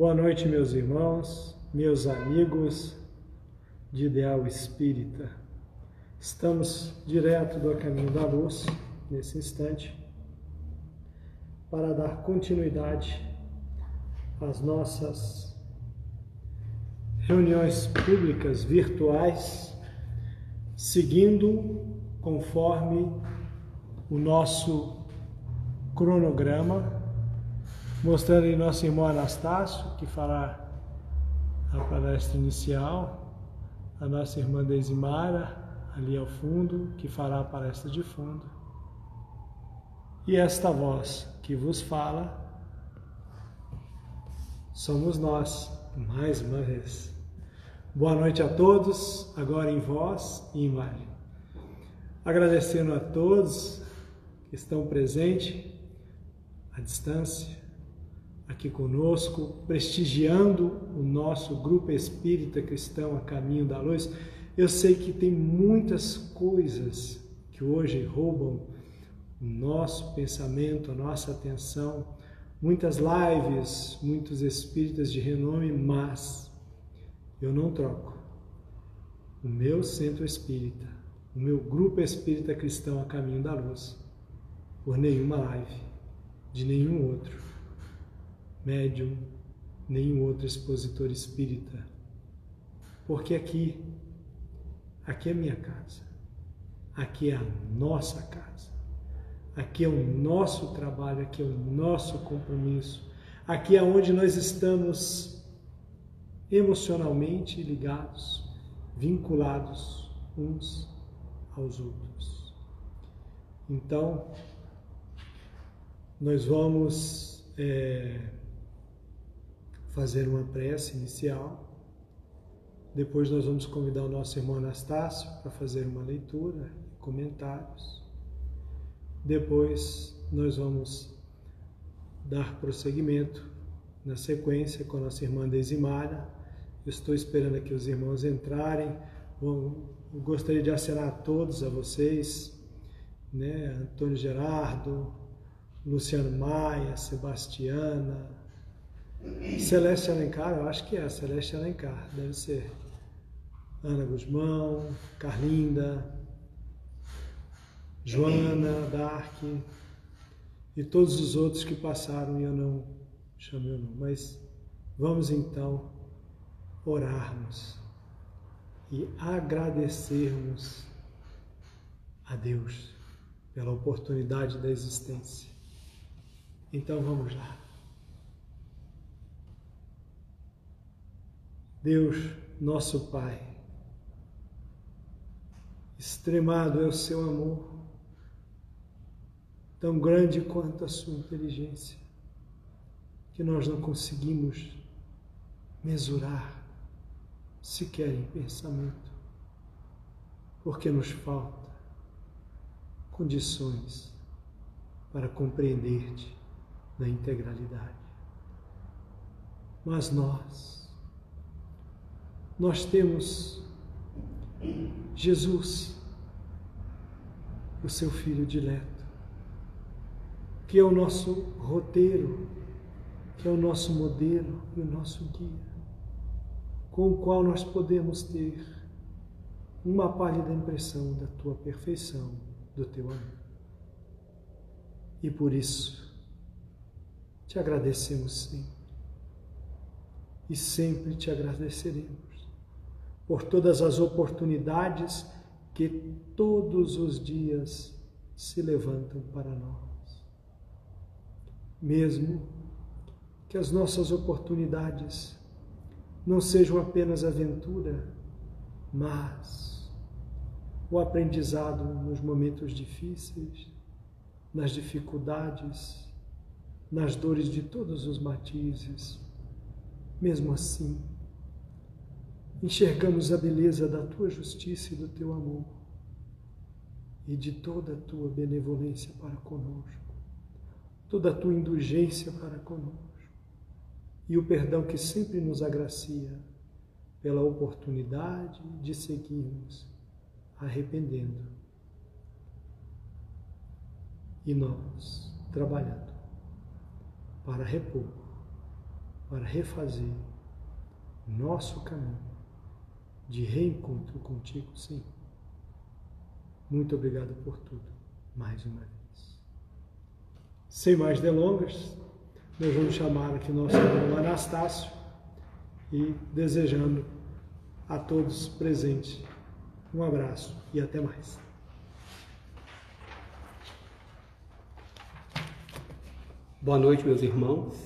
Boa noite, meus irmãos, meus amigos de Ideal Espírita. Estamos direto do caminho da luz nesse instante para dar continuidade às nossas reuniões públicas virtuais, seguindo conforme o nosso cronograma mostrando aí nosso irmão Anastácio, que fará a palestra inicial, a nossa irmã Deisimara, ali ao fundo, que fará a palestra de fundo, e esta voz que vos fala, somos nós, mais uma vez. Boa noite a todos, agora em voz e em imagem. Agradecendo a todos que estão presentes à distância, aqui conosco, prestigiando o nosso grupo espírita cristão a caminho da luz. Eu sei que tem muitas coisas que hoje roubam o nosso pensamento, a nossa atenção, muitas lives, muitos espíritas de renome, mas eu não troco. O meu centro espírita, o meu grupo espírita cristão a caminho da luz, por nenhuma live de nenhum outro médium, nenhum outro expositor espírita. Porque aqui, aqui é minha casa, aqui é a nossa casa, aqui é o nosso trabalho, aqui é o nosso compromisso, aqui é onde nós estamos emocionalmente ligados, vinculados uns aos outros. Então, nós vamos é, fazer uma prece inicial. Depois nós vamos convidar o nosso irmão Anastácio para fazer uma leitura e comentários. Depois nós vamos dar prosseguimento na sequência com a nossa irmã Desimara. estou esperando aqui os irmãos entrarem. Bom, gostaria de acenar a todos, a vocês, né? Antônio Gerardo, Luciano Maia, Sebastiana, Celeste Alencar, eu acho que é Celeste Alencar, deve ser. Ana Guzmão, Carlinda, Joana, Dark e todos os outros que passaram e eu não chamei o nome. Mas vamos então orarmos e agradecermos a Deus pela oportunidade da existência. Então vamos lá. Deus, nosso Pai, extremado é o seu amor, tão grande quanto a sua inteligência, que nós não conseguimos mesurar sequer em pensamento, porque nos falta condições para compreender-te na integralidade. Mas nós, nós temos Jesus, o seu Filho dileto, que é o nosso roteiro, que é o nosso modelo e o nosso guia, com o qual nós podemos ter uma pálida impressão da tua perfeição, do teu amor. E por isso, te agradecemos sempre. E sempre te agradeceremos por todas as oportunidades que todos os dias se levantam para nós. Mesmo que as nossas oportunidades não sejam apenas aventura, mas o aprendizado nos momentos difíceis, nas dificuldades, nas dores de todos os matizes. Mesmo assim, enxergamos a beleza da tua justiça e do teu amor e de toda a tua benevolência para conosco, toda a tua indulgência para conosco e o perdão que sempre nos agracia pela oportunidade de seguirmos arrependendo. E nós trabalhando para repor para refazer nosso caminho de reencontro contigo, sim. Muito obrigado por tudo, mais uma vez. Sem mais delongas, nós vamos chamar aqui nosso irmão Anastácio e desejando a todos presentes um abraço e até mais. Boa noite, meus irmãos.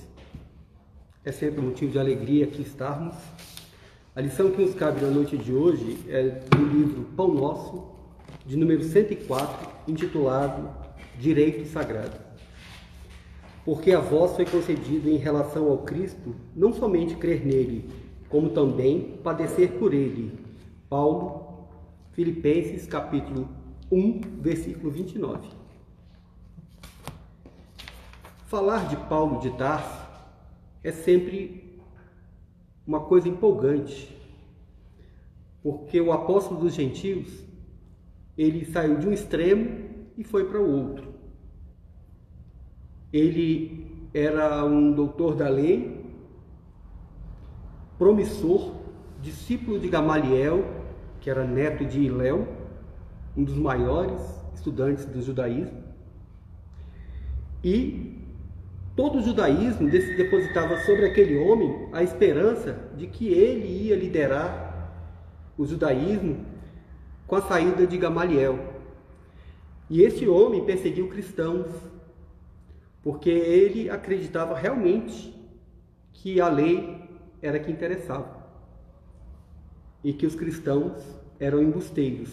É sempre um motivo de alegria aqui estarmos. A lição que nos cabe na noite de hoje é do livro Pão Nosso, de número 104, intitulado Direito Sagrado. Porque a vós foi concedido em relação ao Cristo não somente crer nele, como também padecer por ele. Paulo, Filipenses capítulo 1, versículo 29. Falar de Paulo de Tarso é sempre uma coisa empolgante, porque o apóstolo dos gentios, ele saiu de um extremo e foi para o outro. Ele era um doutor da lei, promissor, discípulo de Gamaliel, que era neto de Iléu, um dos maiores estudantes do judaísmo, e todo o judaísmo depositava sobre aquele homem a esperança de que ele ia liderar o judaísmo com a saída de Gamaliel. E esse homem perseguiu cristãos, porque ele acreditava realmente que a lei era que interessava e que os cristãos eram embusteiros.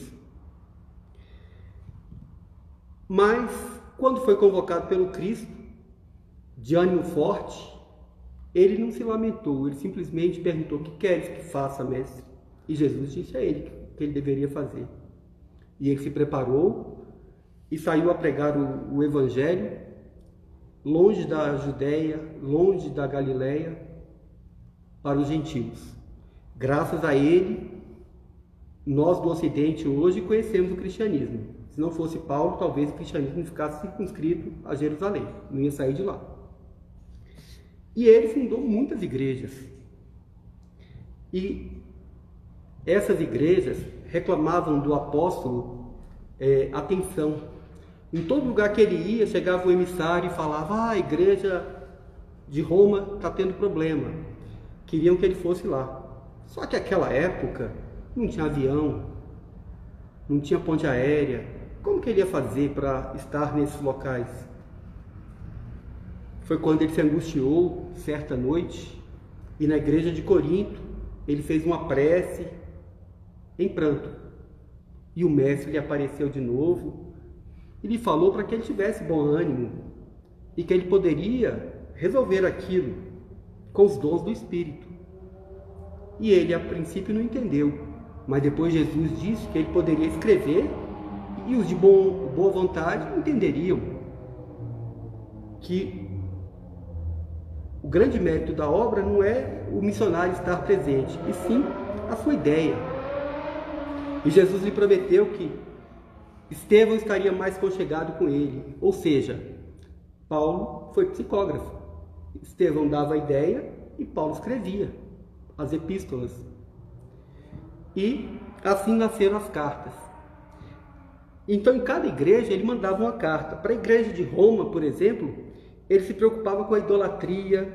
Mas, quando foi convocado pelo Cristo, de ânimo forte, ele não se lamentou, ele simplesmente perguntou: O que queres que faça, mestre? E Jesus disse a ele que ele deveria fazer. E ele se preparou e saiu a pregar o, o Evangelho, longe da Judéia, longe da Galiléia, para os gentios. Graças a ele, nós do Ocidente hoje conhecemos o cristianismo. Se não fosse Paulo, talvez o cristianismo ficasse circunscrito a Jerusalém, não ia sair de lá. E ele fundou muitas igrejas. E essas igrejas reclamavam do apóstolo é, atenção. Em todo lugar que ele ia, chegava o emissário e falava: ah, a igreja de Roma está tendo problema. Queriam que ele fosse lá. Só que aquela época não tinha avião, não tinha ponte aérea. Como que ele ia fazer para estar nesses locais? Foi quando ele se angustiou certa noite e na igreja de Corinto ele fez uma prece em pranto. E o mestre lhe apareceu de novo e lhe falou para que ele tivesse bom ânimo e que ele poderia resolver aquilo com os dons do Espírito. E ele a princípio não entendeu, mas depois Jesus disse que ele poderia escrever e os de bom, boa vontade entenderiam que o grande mérito da obra não é o missionário estar presente, e sim a sua ideia. E Jesus lhe prometeu que Estevão estaria mais conchegado com ele, ou seja, Paulo foi psicógrafo. Estevão dava a ideia e Paulo escrevia as epístolas. E assim nasceram as cartas. Então, em cada igreja, ele mandava uma carta. Para a igreja de Roma, por exemplo, ele se preocupava com a idolatria,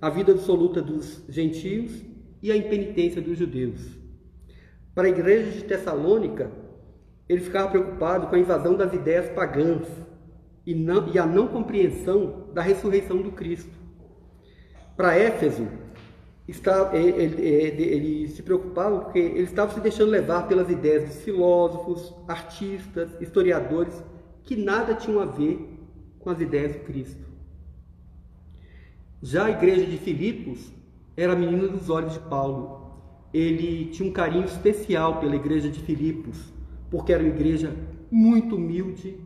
a vida absoluta dos gentios e a impenitência dos judeus. Para a igreja de Tessalônica, ele ficava preocupado com a invasão das ideias pagãs e, não, e a não compreensão da ressurreição do Cristo. Para Éfeso, está, ele, ele, ele, se preocupava porque ele estava se deixando levar pelas ideias dos filósofos, artistas, historiadores, que nada tinham a ver com as ideias do Cristo. Já a igreja de Filipos era a menina dos olhos de Paulo. Ele tinha um carinho especial pela igreja de Filipos, porque era uma igreja muito humilde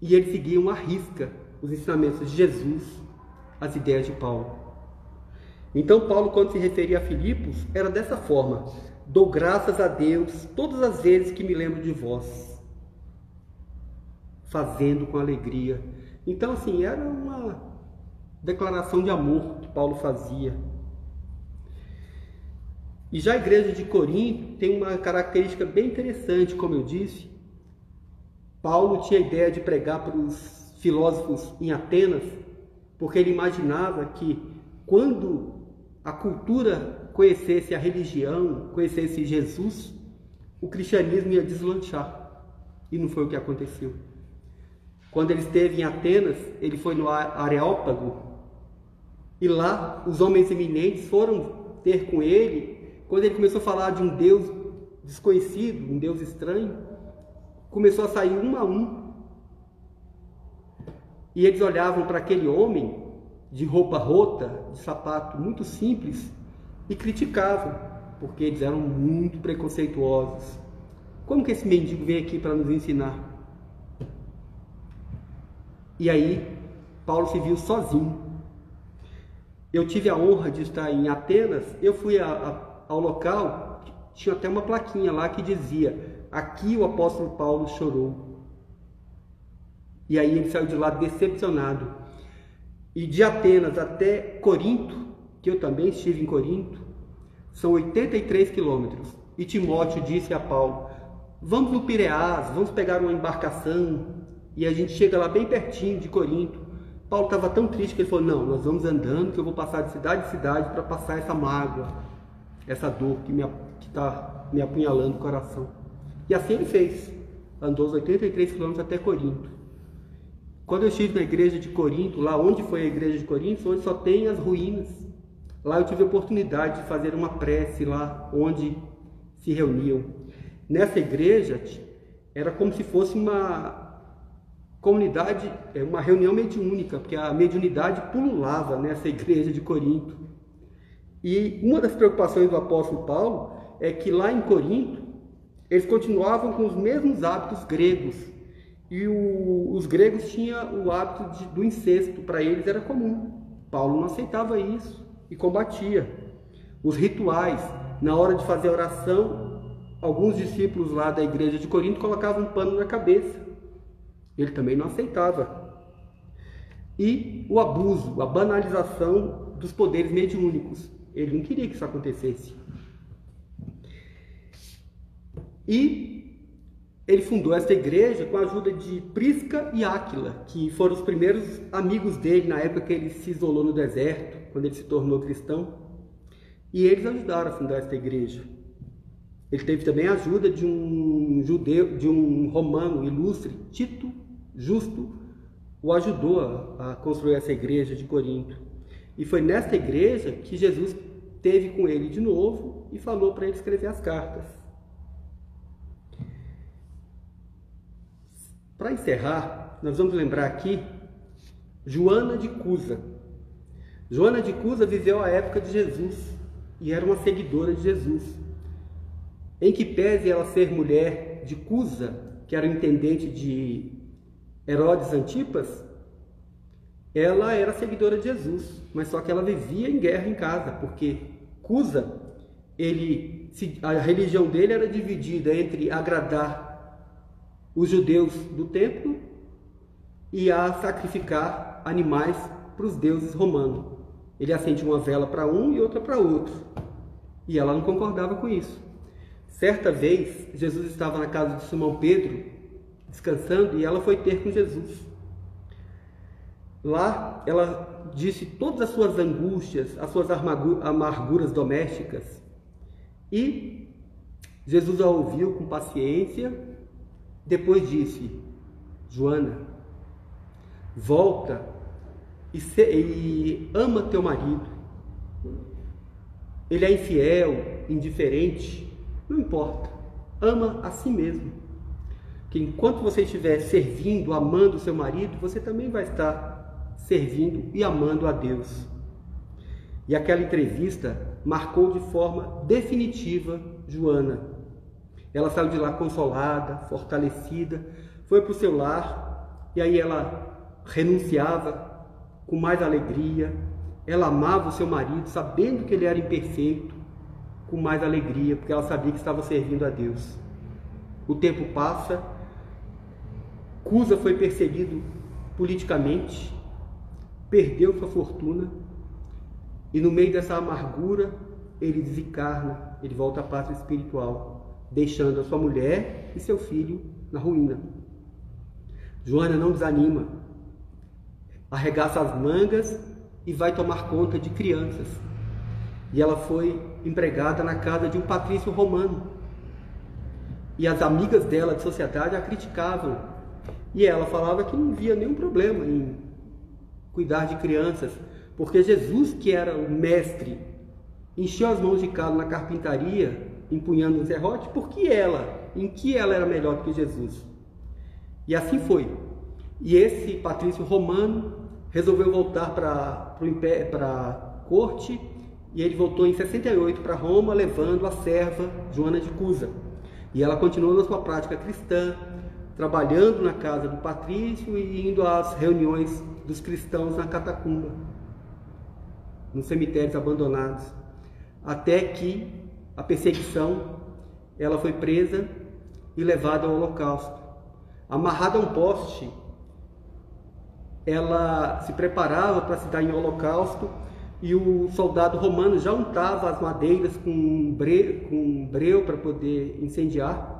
e eles seguiam à risca os ensinamentos de Jesus, as ideias de Paulo. Então, Paulo, quando se referia a Filipos, era dessa forma: dou graças a Deus todas as vezes que me lembro de vós, fazendo com alegria. Então, assim, era uma, declaração de amor que Paulo fazia. E já a igreja de Corinto tem uma característica bem interessante, como eu disse. Paulo tinha a ideia de pregar para os filósofos em Atenas, porque ele imaginava que quando a cultura conhecesse a religião, conhecesse Jesus, o cristianismo ia deslanchar. E não foi o que aconteceu. Quando ele esteve em Atenas, ele foi no Areópago, e lá os homens eminentes foram ter com ele. Quando ele começou a falar de um Deus desconhecido, um Deus estranho, começou a sair um a um. E eles olhavam para aquele homem de roupa rota, de sapato muito simples, e criticavam, porque eles eram muito preconceituosos. Como que esse mendigo vem aqui para nos ensinar? E aí, Paulo se viu sozinho. Eu tive a honra de estar em Atenas, eu fui a, a, ao local, tinha até uma plaquinha lá que dizia: Aqui o apóstolo Paulo chorou. E aí ele saiu de lá decepcionado. E de Atenas até Corinto, que eu também estive em Corinto, são 83 quilômetros. E Timóteo disse a Paulo: Vamos no Pireás, vamos pegar uma embarcação. E a gente chega lá bem pertinho de Corinto. Paulo estava tão triste que ele falou: Não, nós vamos andando, que eu vou passar de cidade em cidade para passar essa mágoa, essa dor que está me apunhalando o coração. E assim ele fez. Andou os 83 quilômetros até Corinto. Quando eu estive na igreja de Corinto, lá onde foi a igreja de Corinto, onde só tem as ruínas, lá eu tive a oportunidade de fazer uma prece lá onde se reuniam. Nessa igreja era como se fosse uma comunidade, é, uma reunião mediúnica, porque a mediunidade pululava nessa igreja de Corinto. E uma das preocupações do apóstolo Paulo é que lá em Corinto eles continuavam com os mesmos hábitos gregos, e o, os gregos tinham o hábito de, do incesto, para eles era comum. Paulo não aceitava isso e combatia. Os rituais, na hora de fazer oração, alguns discípulos lá da igreja de Corinto colocavam um pano na cabeça. Ele também não aceitava. E o abuso, a banalização dos poderes mediúnicos. Ele não queria que isso acontecesse. E ele fundou esta igreja com a ajuda de Prisca e Áquila, que foram os primeiros amigos dele na época que ele se isolou no deserto, quando ele se tornou cristão. E eles ajudaram a fundar esta igreja. Ele teve também a ajuda de um judeu, de um romano ilustre, Tito Justo, o ajudou a, a construir essa igreja de Corinto. E foi nesta igreja que Jesus teve com ele de novo e falou para ele escrever as cartas. Para encerrar, nós vamos lembrar aqui Joana de Cusa. Joana de Cusa viveu a época de Jesus e era uma seguidora de Jesus. Em que pese ela ser mulher de Cusa, que era o intendente de Herodes Antipas, ela era seguidora de Jesus, mas só que ela vivia em guerra em casa, porque Cusa, ele, a religião dele era dividida entre agradar os judeus do templo e a sacrificar animais para os deuses romanos. Ele acende uma vela para um e outra para outro. E ela não concordava com isso. Certa vez, Jesus estava na casa de Simão Pedro, descansando, e ela foi ter com Jesus. Lá, ela disse todas as suas angústias, as suas amarguras domésticas. E Jesus a ouviu com paciência depois disse: Joana, volta e, se, e ama teu marido. Ele é infiel, indiferente, não importa. Ama a si mesmo. Que enquanto você estiver servindo, amando o seu marido, você também vai estar servindo e amando a Deus. E aquela entrevista marcou de forma definitiva Joana ela saiu de lá consolada, fortalecida, foi para o seu lar e aí ela renunciava com mais alegria. Ela amava o seu marido, sabendo que ele era imperfeito, com mais alegria, porque ela sabia que estava servindo a Deus. O tempo passa, Cusa foi perseguido politicamente, perdeu sua fortuna e no meio dessa amargura ele desencarna, ele volta à pátria espiritual, deixando a sua mulher e seu filho na ruína. Joana não desanima, arregaça as mangas e vai tomar conta de crianças. E ela foi empregada na casa de um patrício romano. E as amigas dela de sociedade a criticavam. E ela falava que não via nenhum problema em cuidar de crianças, porque Jesus, que era o mestre, encheu as mãos de calo na carpintaria, empunhando um serrote, porque ela, em que ela era melhor do que Jesus? E assim foi. E esse patrício romano resolveu voltar para a corte e ele voltou em 68 para Roma, levando a serva Joana de Cusa. E ela continuou na sua prática cristã, trabalhando na casa do patrício e indo às reuniões dos cristãos na catacumba, nos cemitérios abandonados, até que a perseguição ela foi presa e levada ao holocausto. Amarrada a um poste, ela se preparava para se dar em holocausto e o soldado romano já untava as madeiras com breu, com breu para poder incendiar.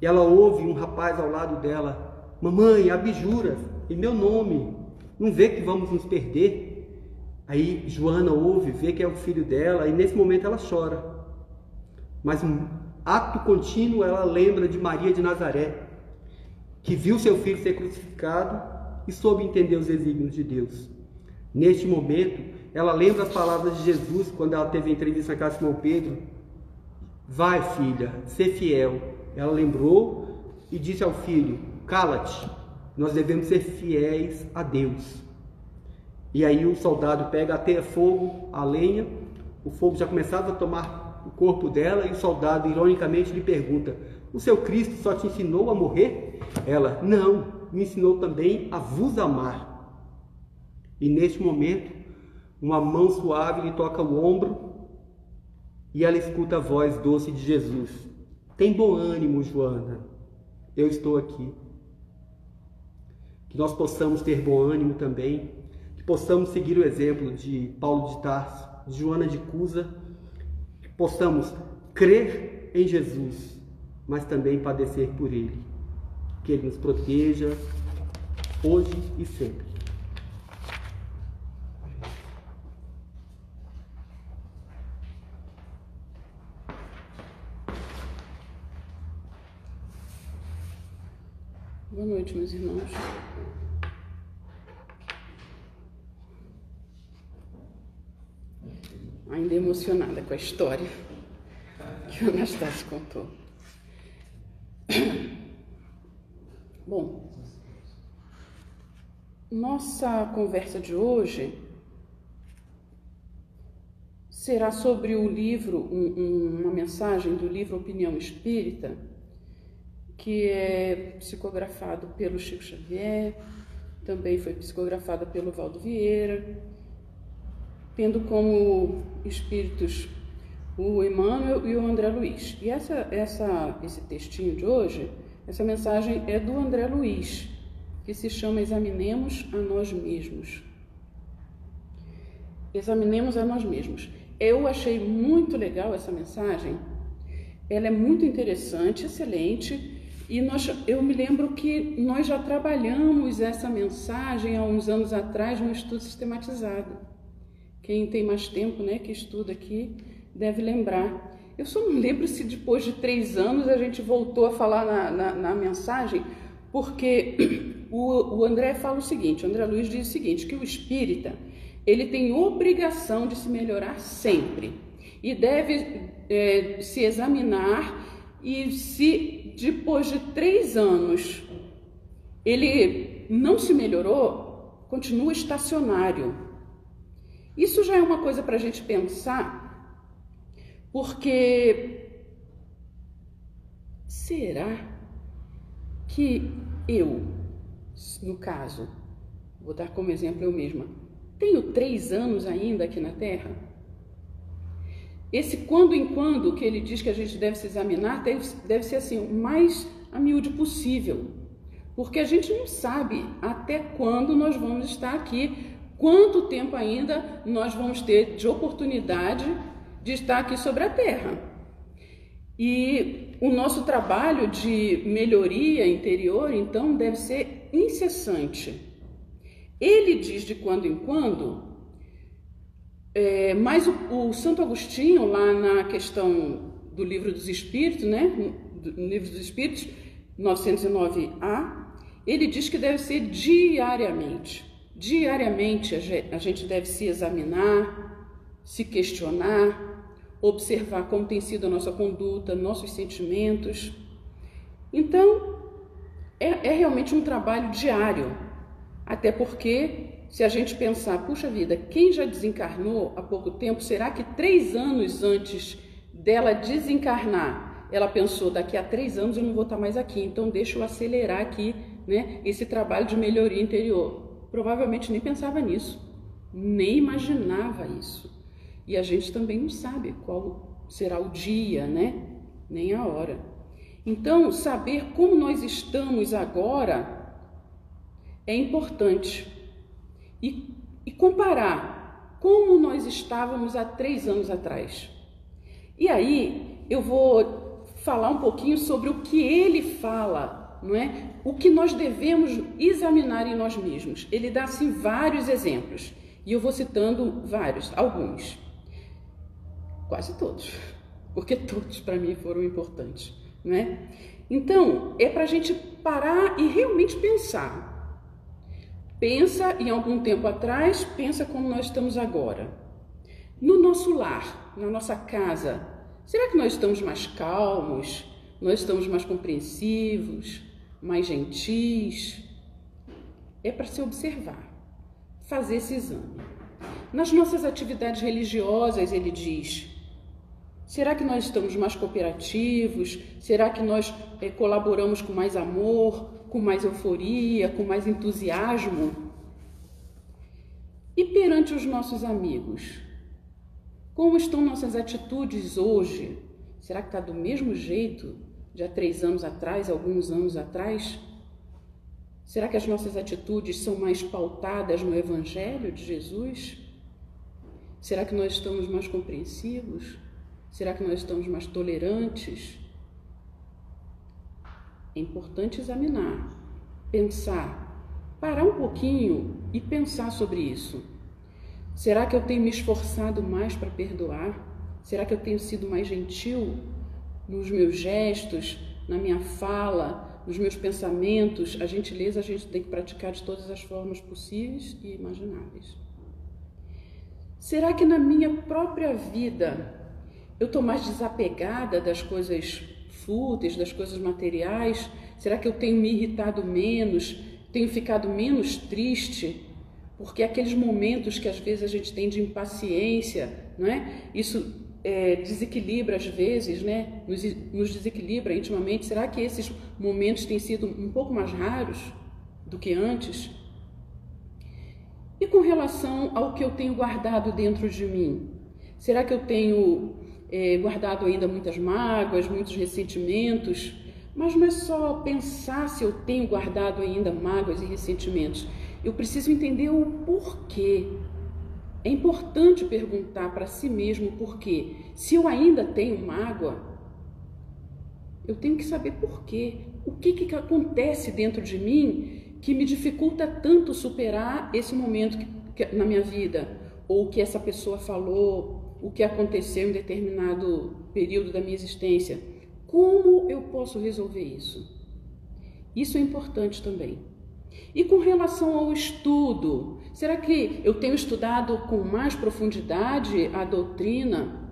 E ela ouve um rapaz ao lado dela: Mamãe, abjuras, em meu nome, não vê que vamos nos perder? Aí Joana ouve, vê que é o filho dela, e nesse momento ela chora. Mas um ato contínuo ela lembra de Maria de Nazaré, que viu seu filho ser crucificado e soube entender os desígnios de Deus. Neste momento, ela lembra as palavras de Jesus quando ela teve a entrevista na casa de Simão Pedro. Vai, filha, ser fiel. Ela lembrou e disse ao filho: Cala-te, nós devemos ser fiéis a Deus. E aí o soldado pega até fogo, a lenha, o fogo já começava a tomar o corpo dela e o soldado ironicamente lhe pergunta: O seu Cristo só te ensinou a morrer? Ela: Não, me ensinou também a vos amar. E neste momento, uma mão suave lhe toca o ombro e ela escuta a voz doce de Jesus: Tem bom ânimo, Joana, eu estou aqui. Que nós possamos ter bom ânimo também, que possamos seguir o exemplo de Paulo de Tarso, de Joana de Cusa, que possamos crer em Jesus, mas também padecer por Ele. Que Ele nos proteja hoje e sempre. Boa noite, meus irmãos. Ainda emocionada com a história que o Anastácio contou. Bom, nossa conversa de hoje será sobre o livro, um, um, uma mensagem do livro Opinião Espírita que é psicografado pelo Chico Xavier, também foi psicografada pelo Valdo Vieira, tendo como espíritos o Emmanuel e o André Luiz. E essa, essa, esse textinho de hoje, essa mensagem é do André Luiz, que se chama Examinemos a Nós Mesmos. Examinemos a nós mesmos. Eu achei muito legal essa mensagem, ela é muito interessante, excelente e nós, eu me lembro que nós já trabalhamos essa mensagem há uns anos atrás num estudo sistematizado. Quem tem mais tempo, né, que estuda aqui, deve lembrar. Eu só não lembro se depois de três anos a gente voltou a falar na, na, na mensagem, porque o, o André fala o seguinte, o André Luiz diz o seguinte, que o espírita, ele tem obrigação de se melhorar sempre e deve é, se examinar e se depois de três anos ele não se melhorou, continua estacionário. Isso já é uma coisa para a gente pensar, porque será que eu, no caso, vou dar como exemplo eu mesma, tenho três anos ainda aqui na Terra? Esse quando em quando que ele diz que a gente deve se examinar deve, deve ser assim, o mais a miúde possível. Porque a gente não sabe até quando nós vamos estar aqui quanto tempo ainda nós vamos ter de oportunidade de estar aqui sobre a Terra. E o nosso trabalho de melhoria interior, então, deve ser incessante. Ele diz de quando em quando, é, mas o, o, Santo Agostinho, lá na questão do Livro dos Espíritos, né, no Livro dos Espíritos, 909a, ele diz que deve ser diariamente. Diariamente a gente deve se examinar, se questionar, observar como tem sido a nossa conduta, nossos sentimentos. Então, é, é realmente um trabalho diário, até porque se a gente pensar, puxa vida, quem já desencarnou há pouco tempo, será que três anos antes dela desencarnar, ela pensou, daqui a três anos eu não vou estar mais aqui, então deixa eu acelerar aqui né, esse trabalho de melhoria interior. Provavelmente nem pensava nisso, nem imaginava isso. E a gente também não sabe qual será o dia, né? Nem a hora. Então, saber como nós estamos agora é importante. E, e comparar como nós estávamos há três anos atrás. E aí, eu vou falar um pouquinho sobre o que ele fala, não é? O que nós devemos examinar em nós mesmos. Ele dá assim vários exemplos. E eu vou citando vários, alguns. Quase todos, porque todos para mim foram importantes, né? Então, é para a gente parar e realmente pensar. Pensa em algum tempo atrás, pensa como nós estamos agora. No nosso lar, na nossa casa, será que nós estamos mais calmos? Nós estamos mais compreensivos, mais gentis? É para se observar, fazer esse exame. Nas nossas atividades religiosas, ele diz: Será que nós estamos mais cooperativos? Será que nós é, colaboramos com mais amor, com mais euforia, com mais entusiasmo? E perante os nossos amigos? Como estão nossas atitudes hoje? Será que está do mesmo jeito de há três anos atrás, alguns anos atrás? Será que as nossas atitudes são mais pautadas no Evangelho de Jesus? Será que nós estamos mais compreensivos? Será que nós estamos mais tolerantes? É importante examinar, pensar, parar um pouquinho e pensar sobre isso. Será que eu tenho me esforçado mais para perdoar? Será que eu tenho sido mais gentil nos meus gestos, na minha fala, nos meus pensamentos? A gentileza a gente tem que praticar de todas as formas possíveis e imagináveis. Será que na minha própria vida eu estou mais desapegada das coisas fúteis, das coisas materiais? Será que eu tenho me irritado menos? Tenho ficado menos triste? Porque aqueles momentos que às vezes a gente tem de impaciência, não é? Isso é, desequilibra às vezes, né? Nos, nos desequilibra intimamente. Será que esses momentos têm sido um pouco mais raros do que antes? E com relação ao que eu tenho guardado dentro de mim? Será que eu tenho é, guardado ainda muitas mágoas, muitos ressentimentos, mas não é só pensar se eu tenho guardado ainda mágoas e ressentimentos. Eu preciso entender o porquê. É importante perguntar para si mesmo o porquê. Se eu ainda tenho mágoa, eu tenho que saber porquê. O que, que acontece dentro de mim que me dificulta tanto superar esse momento que, que, na minha vida? Ou que essa pessoa falou, o que aconteceu em determinado período da minha existência. Como eu posso resolver isso? Isso é importante também. E com relação ao estudo, será que eu tenho estudado com mais profundidade a doutrina?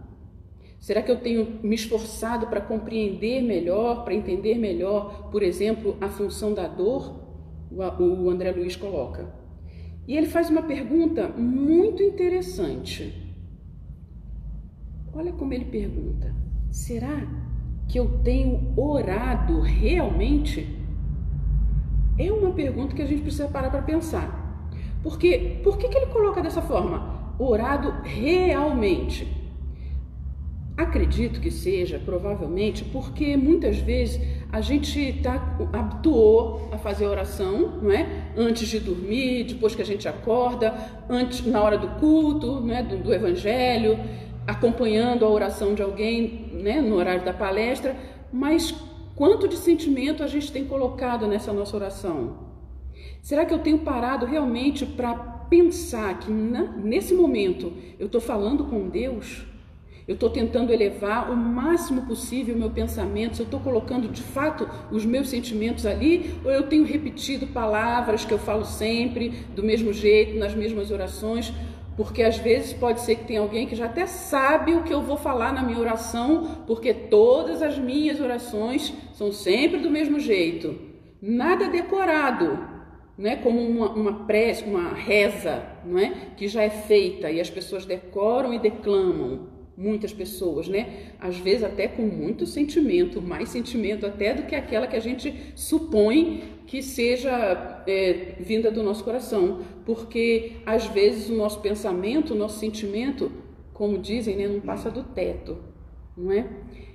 Será que eu tenho me esforçado para compreender melhor, para entender melhor, por exemplo, a função da dor? O André Luiz coloca. E ele faz uma pergunta muito interessante. Olha como ele pergunta: será que eu tenho orado realmente? É uma pergunta que a gente precisa parar para pensar. Porque por que, que ele coloca dessa forma? Orado realmente. Acredito que seja, provavelmente, porque muitas vezes a gente tá, habituou a fazer oração, não é? Antes de dormir, depois que a gente acorda, antes na hora do culto, não é? do, do evangelho, acompanhando a oração de alguém, né? no horário da palestra. Mas quanto de sentimento a gente tem colocado nessa nossa oração? Será que eu tenho parado realmente para pensar que na, nesse momento eu estou falando com Deus? Eu estou tentando elevar o máximo possível o meu pensamento, se eu estou colocando de fato os meus sentimentos ali, ou eu tenho repetido palavras que eu falo sempre, do mesmo jeito, nas mesmas orações, porque às vezes pode ser que tenha alguém que já até sabe o que eu vou falar na minha oração, porque todas as minhas orações são sempre do mesmo jeito. Nada decorado, não é como uma, uma prece, uma reza, não é? Que já é feita e as pessoas decoram e declamam muitas pessoas, né? Às vezes até com muito sentimento, mais sentimento até do que aquela que a gente supõe que seja é, vinda do nosso coração, porque às vezes o nosso pensamento, o nosso sentimento, como dizem, né, não passa do teto, não é?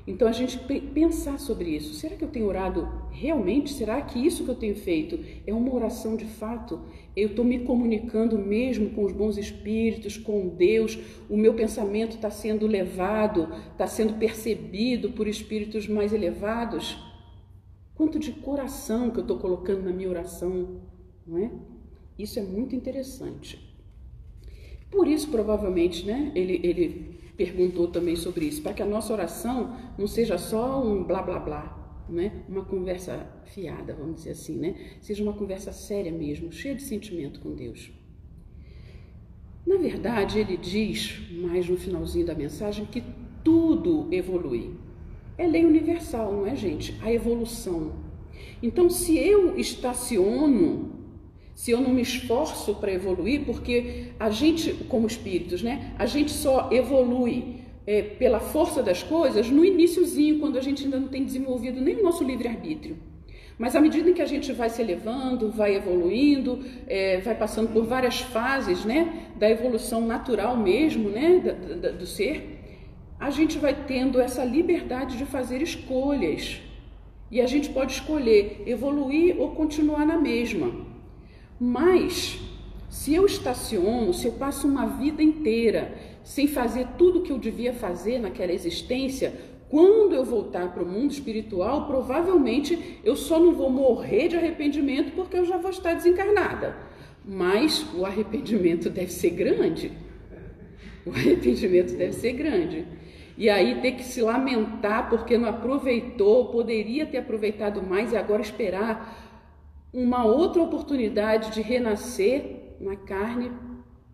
Então a gente pensar sobre isso. Será que eu tenho orado realmente? Será que isso que eu tenho feito é uma oração de fato? Eu estou me comunicando mesmo com os bons espíritos, com Deus? O meu pensamento está sendo levado, está sendo percebido por espíritos mais elevados? Quanto de coração que eu estou colocando na minha oração, não é? Isso é muito interessante. Por isso, provavelmente, né, ele, ele perguntou também sobre isso, para que a nossa oração não seja só um blá blá blá, né? uma conversa fiada, vamos dizer assim, né? seja uma conversa séria mesmo, cheia de sentimento com Deus. Na verdade, ele diz, mais no finalzinho da mensagem, que tudo evolui. É lei universal, não é, gente? A evolução. Então, se eu estaciono se eu não me esforço para evoluir, porque a gente, como espíritos, né, a gente só evolui é, pela força das coisas no iníciozinho, quando a gente ainda não tem desenvolvido nem o nosso livre-arbítrio. Mas à medida em que a gente vai se elevando, vai evoluindo, é, vai passando por várias fases né, da evolução natural mesmo né, da, da, do ser, a gente vai tendo essa liberdade de fazer escolhas. E a gente pode escolher evoluir ou continuar na mesma. Mas, se eu estaciono, se eu passo uma vida inteira sem fazer tudo o que eu devia fazer naquela existência, quando eu voltar para o mundo espiritual, provavelmente eu só não vou morrer de arrependimento porque eu já vou estar desencarnada. Mas o arrependimento deve ser grande. O arrependimento deve ser grande. E aí ter que se lamentar porque não aproveitou, poderia ter aproveitado mais e agora esperar uma outra oportunidade de renascer na carne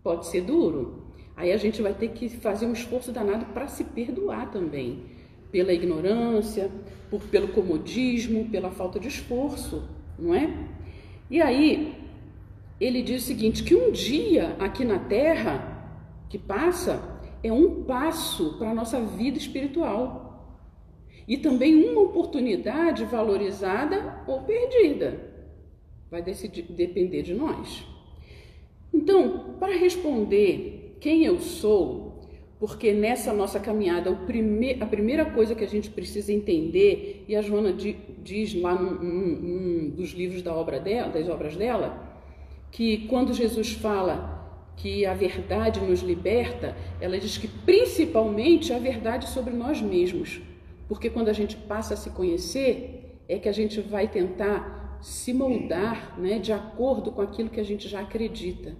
pode ser duro. Aí a gente vai ter que fazer um esforço danado para se perdoar também, pela ignorância, por, pelo comodismo, pela falta de esforço, não é? E aí ele diz o seguinte: que um dia aqui na Terra que passa é um passo para a nossa vida espiritual e também uma oportunidade valorizada ou perdida. Vai decidir, depender de nós. Então, para responder quem eu sou, porque nessa nossa caminhada prime, a primeira coisa que a gente precisa entender, e a Joana diz lá num, num, num dos livros da obra dela, das obras dela, que quando Jesus fala que a verdade nos liberta, ela diz que principalmente a verdade sobre nós mesmos. Porque quando a gente passa a se conhecer, é que a gente vai tentar se moldar né, de acordo com aquilo que a gente já acredita.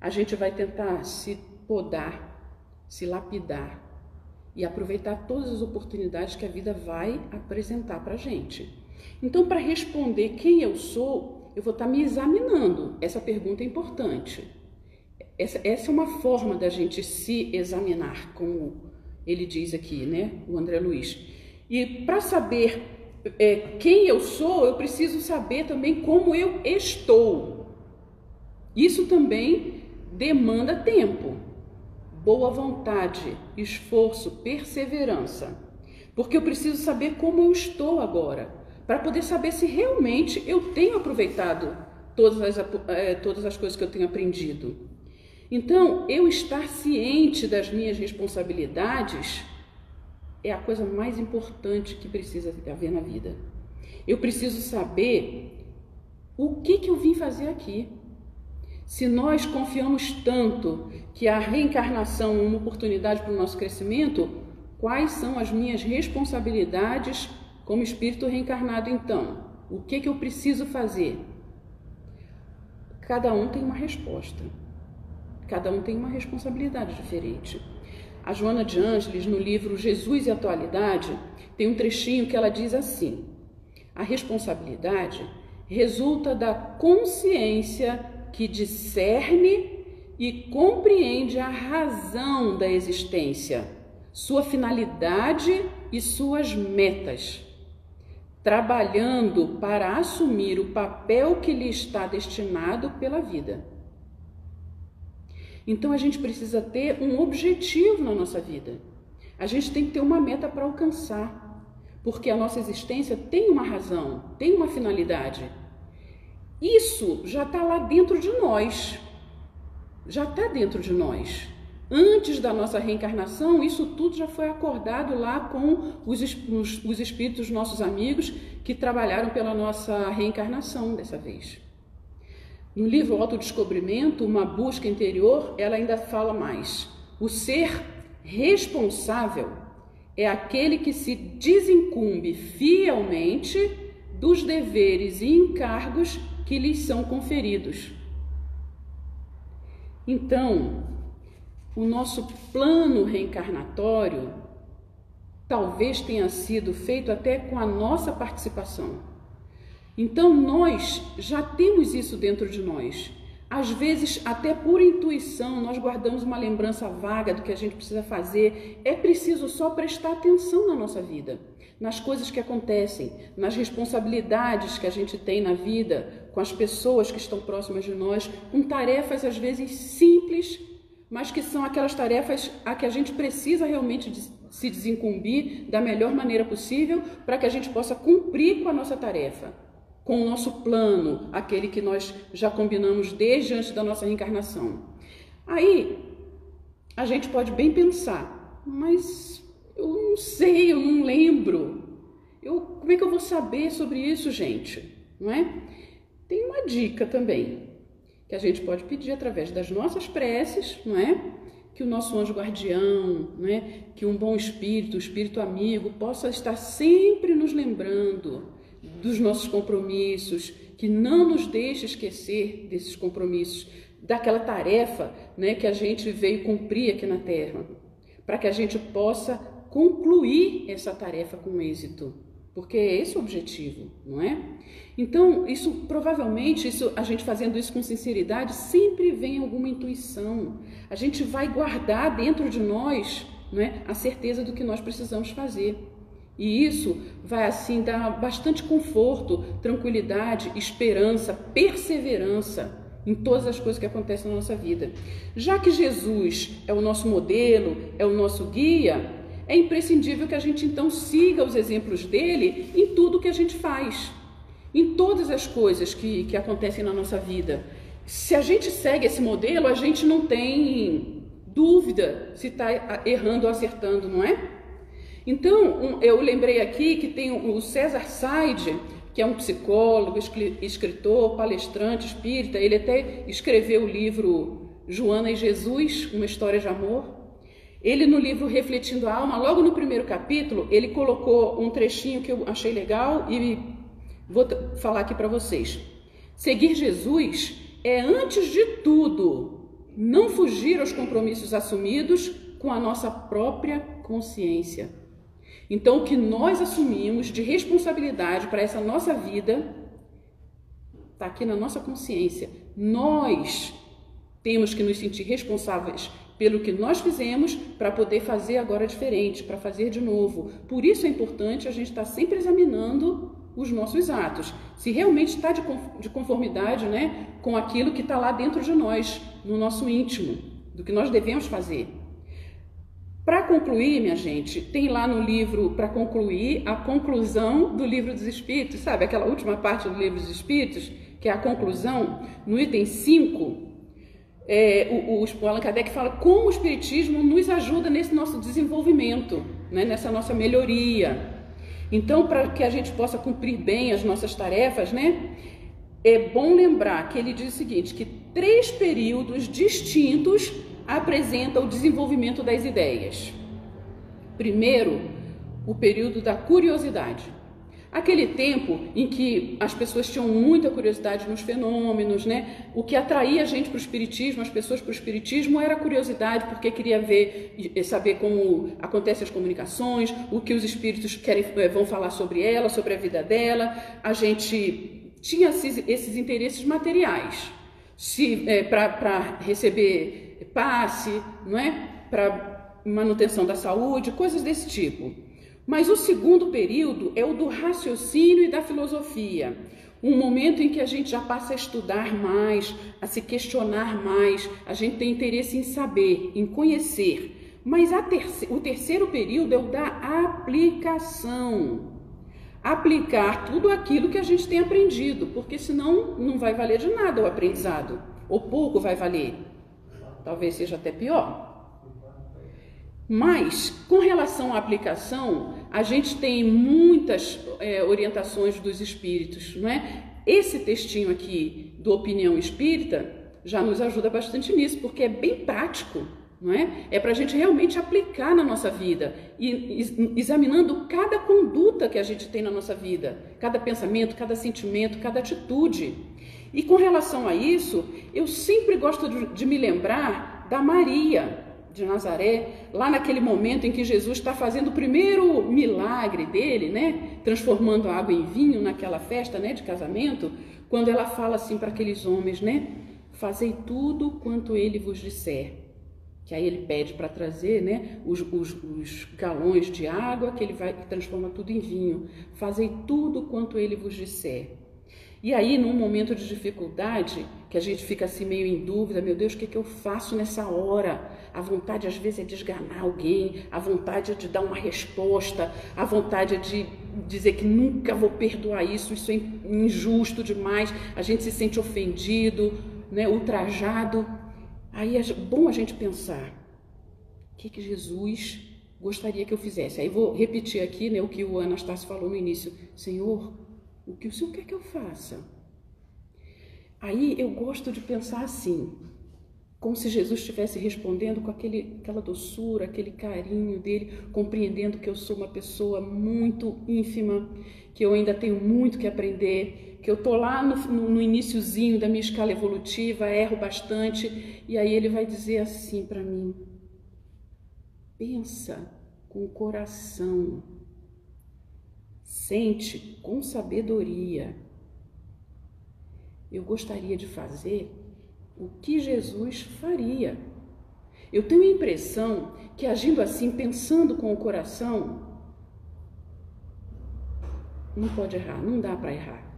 A gente vai tentar se podar, se lapidar e aproveitar todas as oportunidades que a vida vai apresentar para a gente. Então, para responder quem eu sou, eu vou estar tá me examinando. Essa pergunta é importante. Essa, essa é uma forma da gente se examinar, como ele diz aqui, né, o André Luiz. E para saber é, quem eu sou, eu preciso saber também como eu estou. Isso também demanda tempo, boa vontade, esforço, perseverança. Porque eu preciso saber como eu estou agora, para poder saber se realmente eu tenho aproveitado todas as, é, todas as coisas que eu tenho aprendido. Então, eu estar ciente das minhas responsabilidades é a coisa mais importante que precisa haver na vida. Eu preciso saber o que, que eu vim fazer aqui. Se nós confiamos tanto que a reencarnação é uma oportunidade para o nosso crescimento, quais são as minhas responsabilidades como espírito reencarnado então? O que, que eu preciso fazer? Cada um tem uma resposta. Cada um tem uma responsabilidade diferente. A Joana de Ângeles, no livro Jesus e Atualidade, tem um trechinho que ela diz assim: a responsabilidade resulta da consciência que discerne e compreende a razão da existência, sua finalidade e suas metas, trabalhando para assumir o papel que lhe está destinado pela vida. Então a gente precisa ter um objetivo na nossa vida. A gente tem que ter uma meta para alcançar. Porque a nossa existência tem uma razão, tem uma finalidade. Isso já está lá dentro de nós. Já está dentro de nós. Antes da nossa reencarnação, isso tudo já foi acordado lá com os, os, os espíritos nossos amigos que trabalharam pela nossa reencarnação dessa vez. No livro Autodescobrimento, Uma Busca Interior, ela ainda fala mais. O ser responsável é aquele que se desincumbe fielmente dos deveres e encargos que lhes são conferidos. Então, o nosso plano reencarnatório talvez tenha sido feito até com a nossa participação. Então nós já temos isso dentro de nós. Às vezes, até por intuição, nós guardamos uma lembrança vaga do que a gente precisa fazer. É preciso só prestar atenção na nossa vida, nas coisas que acontecem, nas responsabilidades que a gente tem na vida, com as pessoas que estão próximas de nós, com tarefas às vezes simples, mas que são aquelas tarefas a que a gente precisa realmente se desincumbir da melhor maneira possível para que a gente possa cumprir com a nossa tarefa com o nosso plano, aquele que nós já combinamos desde antes da nossa reencarnação. Aí a gente pode bem pensar, mas eu não sei, eu não lembro. Eu, como é que eu vou saber sobre isso, gente? Não é? Tem uma dica também que a gente pode pedir através das nossas preces, não é? Que o nosso anjo guardião, não é? Que um bom espírito, um espírito amigo possa estar sempre nos lembrando dos nossos compromissos, que não nos deixe esquecer desses compromissos, daquela tarefa né, que a gente veio cumprir aqui na Terra, para que a gente possa concluir essa tarefa com êxito, porque é esse o objetivo, não é? Então, isso provavelmente, isso, a gente fazendo isso com sinceridade, sempre vem alguma intuição. A gente vai guardar dentro de nós não é, a certeza do que nós precisamos fazer. E isso vai assim dar bastante conforto, tranquilidade, esperança, perseverança em todas as coisas que acontecem na nossa vida. Já que Jesus é o nosso modelo, é o nosso guia, é imprescindível que a gente então siga os exemplos dele em tudo que a gente faz, em todas as coisas que, que acontecem na nossa vida. Se a gente segue esse modelo, a gente não tem dúvida se está errando ou acertando, não é? Então, um, eu lembrei aqui que tem o César Said, que é um psicólogo, escritor, palestrante espírita, ele até escreveu o livro Joana e Jesus, uma história de amor. Ele no livro Refletindo a Alma, logo no primeiro capítulo, ele colocou um trechinho que eu achei legal e vou falar aqui para vocês. Seguir Jesus é antes de tudo não fugir aos compromissos assumidos com a nossa própria consciência. Então, o que nós assumimos de responsabilidade para essa nossa vida está aqui na nossa consciência. Nós temos que nos sentir responsáveis pelo que nós fizemos para poder fazer agora diferente, para fazer de novo. Por isso é importante a gente estar tá sempre examinando os nossos atos, se realmente está de conformidade né, com aquilo que está lá dentro de nós, no nosso íntimo, do que nós devemos fazer. Para concluir, minha gente, tem lá no livro, para concluir, a conclusão do livro dos Espíritos, sabe? Aquela última parte do livro dos Espíritos, que é a conclusão, no item 5, é, o, o Allan Kardec fala como o Espiritismo nos ajuda nesse nosso desenvolvimento, né? nessa nossa melhoria. Então, para que a gente possa cumprir bem as nossas tarefas, né? É bom lembrar que ele diz o seguinte, que três períodos distintos apresentam o desenvolvimento das ideias. Primeiro, o período da curiosidade. Aquele tempo em que as pessoas tinham muita curiosidade nos fenômenos, né? O que atraía a gente para o espiritismo, as pessoas para o espiritismo, era a curiosidade, porque queria ver, saber como acontecem as comunicações, o que os espíritos querem, eh, vão falar sobre ela, sobre a vida dela. A gente tinha esses, esses interesses materiais, é, para receber passe, não é? Para manutenção da saúde, coisas desse tipo. Mas o segundo período é o do raciocínio e da filosofia. Um momento em que a gente já passa a estudar mais, a se questionar mais, a gente tem interesse em saber, em conhecer. Mas terce o terceiro período é o da aplicação. Aplicar tudo aquilo que a gente tem aprendido, porque senão não vai valer de nada o aprendizado, ou pouco vai valer. Talvez seja até pior. Mas, com relação à aplicação, a gente tem muitas é, orientações dos espíritos, não é? Esse textinho aqui do Opinião Espírita já nos ajuda bastante nisso, porque é bem prático, não é? É para a gente realmente aplicar na nossa vida e examinando cada conduta que a gente tem na nossa vida, cada pensamento, cada sentimento, cada atitude. E com relação a isso, eu sempre gosto de, de me lembrar da Maria, de Nazaré, lá naquele momento em que Jesus está fazendo o primeiro milagre dele, né, transformando a água em vinho naquela festa, né, de casamento, quando ela fala assim para aqueles homens, né, fazei tudo quanto ele vos disser. Que aí ele pede para trazer, né, os, os, os, galões de água que ele vai que transforma tudo em vinho. Fazei tudo quanto ele vos disser. E aí, num momento de dificuldade, que a gente fica assim meio em dúvida, meu Deus, o que, que eu faço nessa hora? A vontade às vezes é de esganar alguém, a vontade é de dar uma resposta, a vontade é de dizer que nunca vou perdoar isso, isso é injusto demais, a gente se sente ofendido, né, ultrajado. Aí é bom a gente pensar, o que, que Jesus gostaria que eu fizesse? Aí vou repetir aqui né, o que o Anastácio falou no início. Senhor, o que o senhor quer que eu faça? Aí eu gosto de pensar assim, como se Jesus estivesse respondendo com aquele, aquela doçura, aquele carinho dele, compreendendo que eu sou uma pessoa muito ínfima, que eu ainda tenho muito que aprender, que eu tô lá no, no, no iníciozinho da minha escala evolutiva, erro bastante, e aí ele vai dizer assim para mim: pensa com o coração Sente com sabedoria. Eu gostaria de fazer o que Jesus faria. Eu tenho a impressão que agindo assim, pensando com o coração, não pode errar, não dá para errar.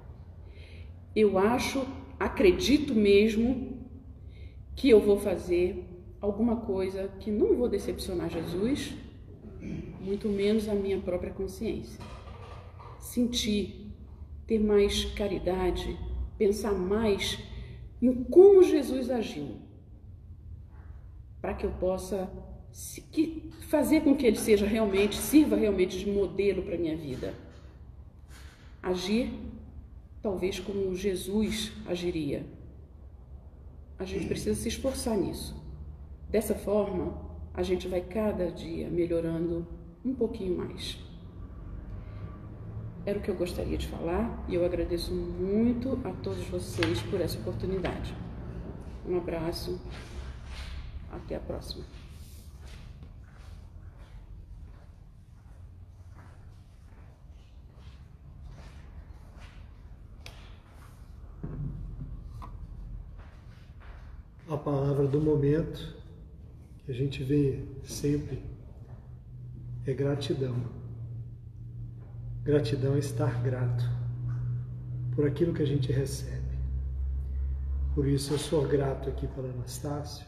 Eu acho, acredito mesmo que eu vou fazer alguma coisa que não vou decepcionar Jesus, muito menos a minha própria consciência sentir, ter mais caridade, pensar mais em como Jesus agiu, para que eu possa fazer com que ele seja realmente, sirva realmente de modelo para minha vida. Agir talvez como Jesus agiria. A gente precisa se esforçar nisso. Dessa forma, a gente vai cada dia melhorando um pouquinho mais. Era o que eu gostaria de falar e eu agradeço muito a todos vocês por essa oportunidade. Um abraço, até a próxima. A palavra do momento que a gente vê sempre é gratidão. Gratidão é estar grato por aquilo que a gente recebe. Por isso eu sou grato aqui pelo Anastácio,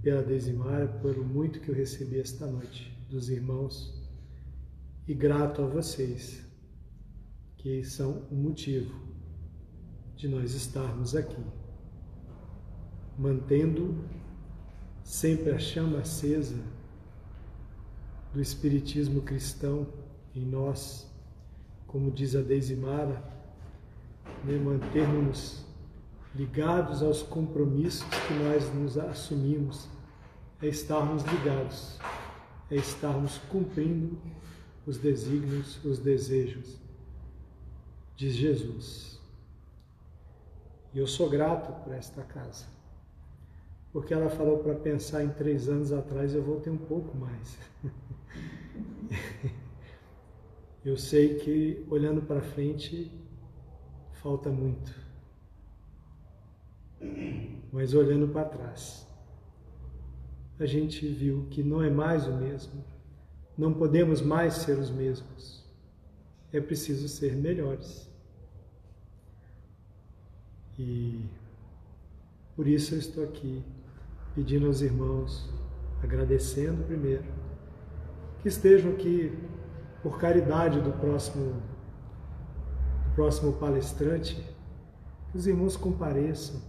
pela Desimara, pelo muito que eu recebi esta noite dos irmãos e grato a vocês, que são o motivo de nós estarmos aqui, mantendo sempre a chama acesa do Espiritismo cristão em nós, como diz a Deisimara, né, mantermos ligados aos compromissos que nós nos assumimos, é estarmos ligados, é estarmos cumprindo os desígnios, os desejos de Jesus. E eu sou grato por esta casa, porque ela falou para pensar em três anos atrás, eu vou ter um pouco mais. eu sei que olhando para frente falta muito, mas olhando para trás, a gente viu que não é mais o mesmo, não podemos mais ser os mesmos, é preciso ser melhores. E por isso eu estou aqui pedindo aos irmãos, agradecendo primeiro, que estejam aqui por caridade do próximo, do próximo palestrante, que os irmãos compareçam,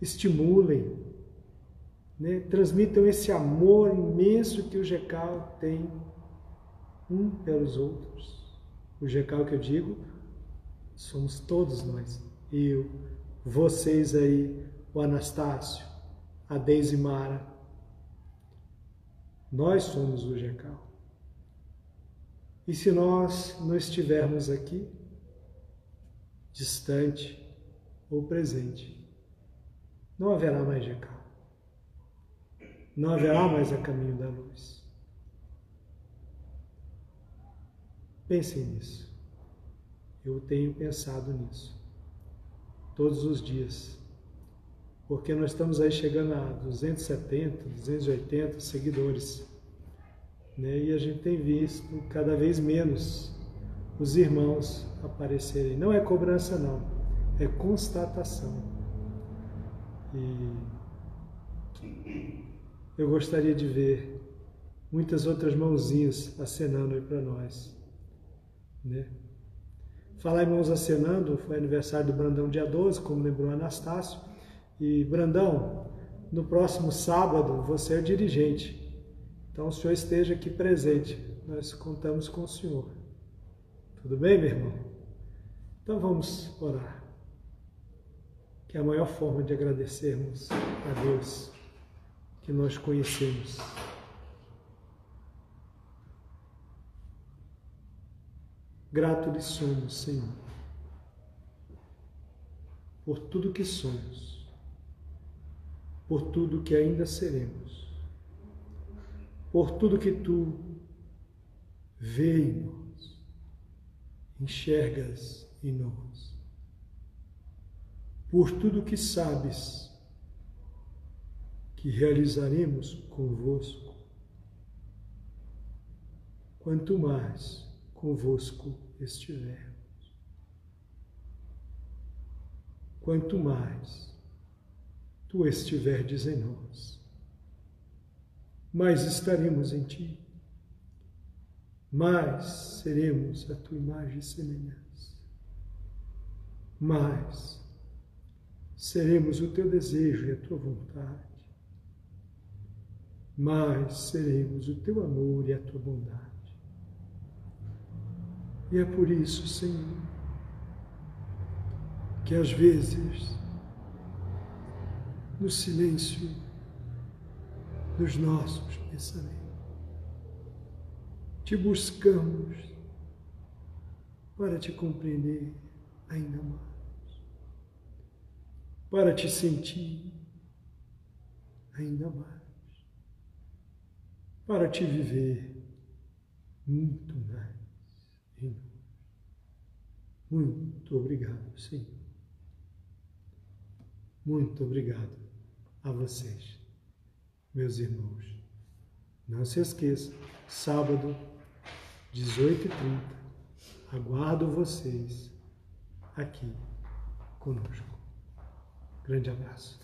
estimulem, né, transmitam esse amor imenso que o GECAL tem um pelos outros. O GECAL que eu digo, somos todos nós eu, vocês aí, o Anastácio, a Deise Mara. Nós somos o GECAL. E se nós não estivermos aqui, distante ou presente, não haverá mais GECAL. Não haverá mais a caminho da luz. Pensem nisso. Eu tenho pensado nisso todos os dias. Porque nós estamos aí chegando a 270, 280 seguidores. Né? E a gente tem visto cada vez menos os irmãos aparecerem. Não é cobrança, não, é constatação. E eu gostaria de ver muitas outras mãozinhas acenando aí para nós. Né? Falar Irmãos Acenando, foi aniversário do Brandão dia 12, como lembrou Anastácio. E Brandão, no próximo sábado você é o dirigente. Então o senhor esteja aqui presente. Nós contamos com o senhor. Tudo bem, meu irmão? Então vamos orar. Que é a maior forma de agradecermos a Deus que nós conhecemos. Grato lhe somos, Senhor, por tudo que somos, por tudo que ainda seremos, por tudo que tu vê em nós, enxergas em nós, por tudo que sabes que realizaremos convosco. Quanto mais convosco estivermos. Quanto mais tu estiverdes em nós, mais estaremos em ti, mais seremos a tua imagem e semelhança, mais seremos o teu desejo e a tua vontade, mais seremos o teu amor e a tua bondade. E é por isso, Senhor, que às vezes, no silêncio dos nossos pensamentos, te buscamos para te compreender ainda mais, para te sentir ainda mais, para te viver muito mais. Muito obrigado, Senhor. Muito obrigado a vocês. Meus irmãos, não se esqueça, sábado, 18h30, aguardo vocês aqui conosco. Grande abraço.